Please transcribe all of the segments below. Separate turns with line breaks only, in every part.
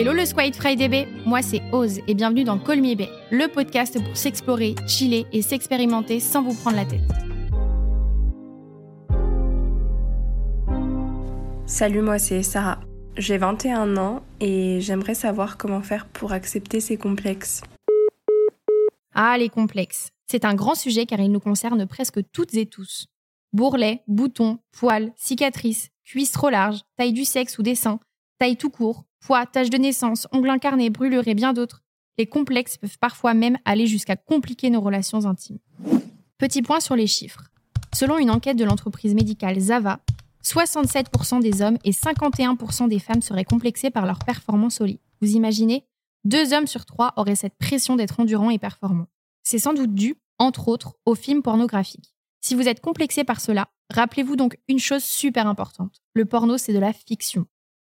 Hello le Squid Friday Bay, moi c'est Oz et bienvenue dans Me Bay, le podcast pour s'explorer, chiller et s'expérimenter sans vous prendre la tête.
Salut, moi c'est Sarah. J'ai 21 ans et j'aimerais savoir comment faire pour accepter ces complexes.
Ah, les complexes. C'est un grand sujet car il nous concerne presque toutes et tous. Bourrelets, boutons, poils, cicatrices, cuisses trop larges, taille du sexe ou des seins, taille tout court, poids, taches de naissance, ongles incarnés, brûlures et bien d'autres. Les complexes peuvent parfois même aller jusqu'à compliquer nos relations intimes. Petit point sur les chiffres. Selon une enquête de l'entreprise médicale Zava, 67% des hommes et 51% des femmes seraient complexés par leur performance au lit. Vous imaginez Deux hommes sur trois auraient cette pression d'être endurants et performants. C'est sans doute dû, entre autres, aux films pornographiques. Si vous êtes complexé par cela, rappelez-vous donc une chose super importante. Le porno, c'est de la fiction.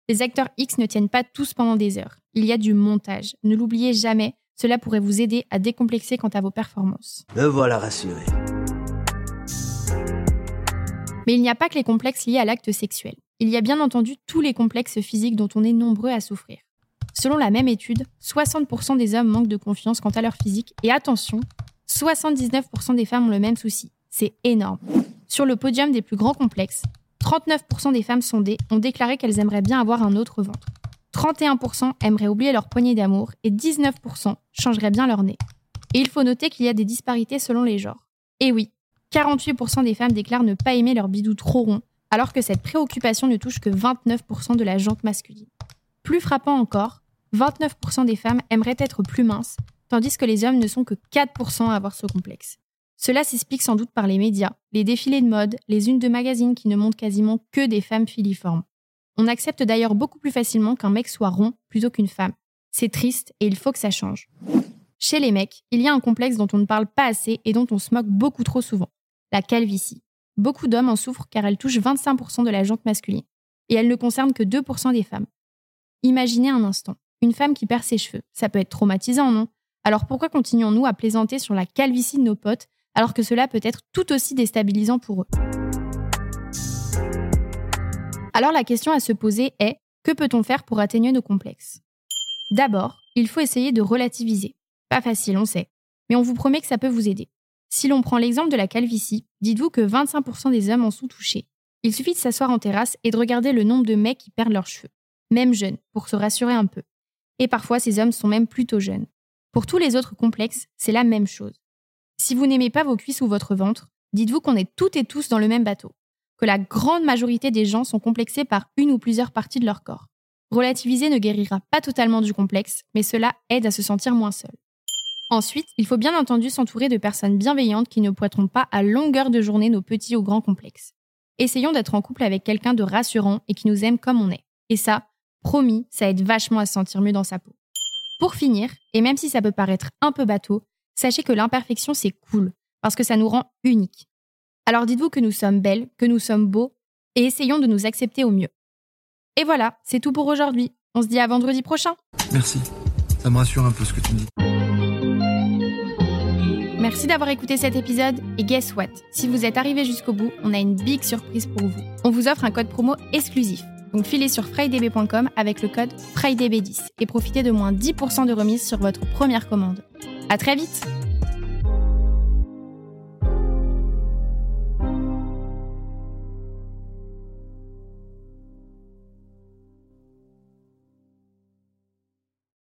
Les acteurs X ne tiennent pas tous pendant des heures. Il y a du montage. Ne l'oubliez jamais, cela pourrait vous aider à décomplexer quant à vos performances.
Me voilà rassuré.
Mais il n'y a pas que les complexes liés à l'acte sexuel. Il y a bien entendu tous les complexes physiques dont on est nombreux à souffrir. Selon la même étude, 60% des hommes manquent de confiance quant à leur physique et attention, 79% des femmes ont le même souci. C'est énorme. Sur le podium des plus grands complexes, 39% des femmes sondées ont déclaré qu'elles aimeraient bien avoir un autre ventre. 31% aimeraient oublier leur poignée d'amour et 19% changeraient bien leur nez. Et il faut noter qu'il y a des disparités selon les genres. Et oui, 48% des femmes déclarent ne pas aimer leur bidou trop rond, alors que cette préoccupation ne touche que 29% de la jante masculine. Plus frappant encore, 29% des femmes aimeraient être plus minces, tandis que les hommes ne sont que 4% à avoir ce complexe. Cela s'explique sans doute par les médias, les défilés de mode, les unes de magazines qui ne montrent quasiment que des femmes filiformes. On accepte d'ailleurs beaucoup plus facilement qu'un mec soit rond plutôt qu'une femme. C'est triste et il faut que ça change. Chez les mecs, il y a un complexe dont on ne parle pas assez et dont on se moque beaucoup trop souvent. La calvitie. Beaucoup d'hommes en souffrent car elle touche 25% de la jante masculine. Et elle ne concerne que 2% des femmes. Imaginez un instant. Une femme qui perd ses cheveux. Ça peut être traumatisant, non? Alors pourquoi continuons-nous à plaisanter sur la calvitie de nos potes alors que cela peut être tout aussi déstabilisant pour eux Alors la question à se poser est que peut-on faire pour atténuer nos complexes? D'abord, il faut essayer de relativiser. Pas facile, on sait. Mais on vous promet que ça peut vous aider. Si l'on prend l'exemple de la calvitie, dites-vous que 25% des hommes en sont touchés. Il suffit de s'asseoir en terrasse et de regarder le nombre de mecs qui perdent leurs cheveux, même jeunes, pour se rassurer un peu. Et parfois, ces hommes sont même plutôt jeunes. Pour tous les autres complexes, c'est la même chose. Si vous n'aimez pas vos cuisses ou votre ventre, dites-vous qu'on est toutes et tous dans le même bateau, que la grande majorité des gens sont complexés par une ou plusieurs parties de leur corps. Relativiser ne guérira pas totalement du complexe, mais cela aide à se sentir moins seul. Ensuite, il faut bien entendu s'entourer de personnes bienveillantes qui ne poiteront pas à longueur de journée nos petits ou grands complexes. Essayons d'être en couple avec quelqu'un de rassurant et qui nous aime comme on est. Et ça, promis, ça aide vachement à se sentir mieux dans sa peau. Pour finir, et même si ça peut paraître un peu bateau, sachez que l'imperfection c'est cool, parce que ça nous rend uniques. Alors dites-vous que nous sommes belles, que nous sommes beaux, et essayons de nous accepter au mieux. Et voilà, c'est tout pour aujourd'hui. On se dit à vendredi prochain.
Merci. Ça me rassure un peu ce que tu me dis.
Merci d'avoir écouté cet épisode et guess what? Si vous êtes arrivé jusqu'au bout, on a une big surprise pour vous. On vous offre un code promo exclusif. Donc filez sur frydb.com avec le code FRIDAYB10 et profitez de moins 10% de remise sur votre première commande. À très vite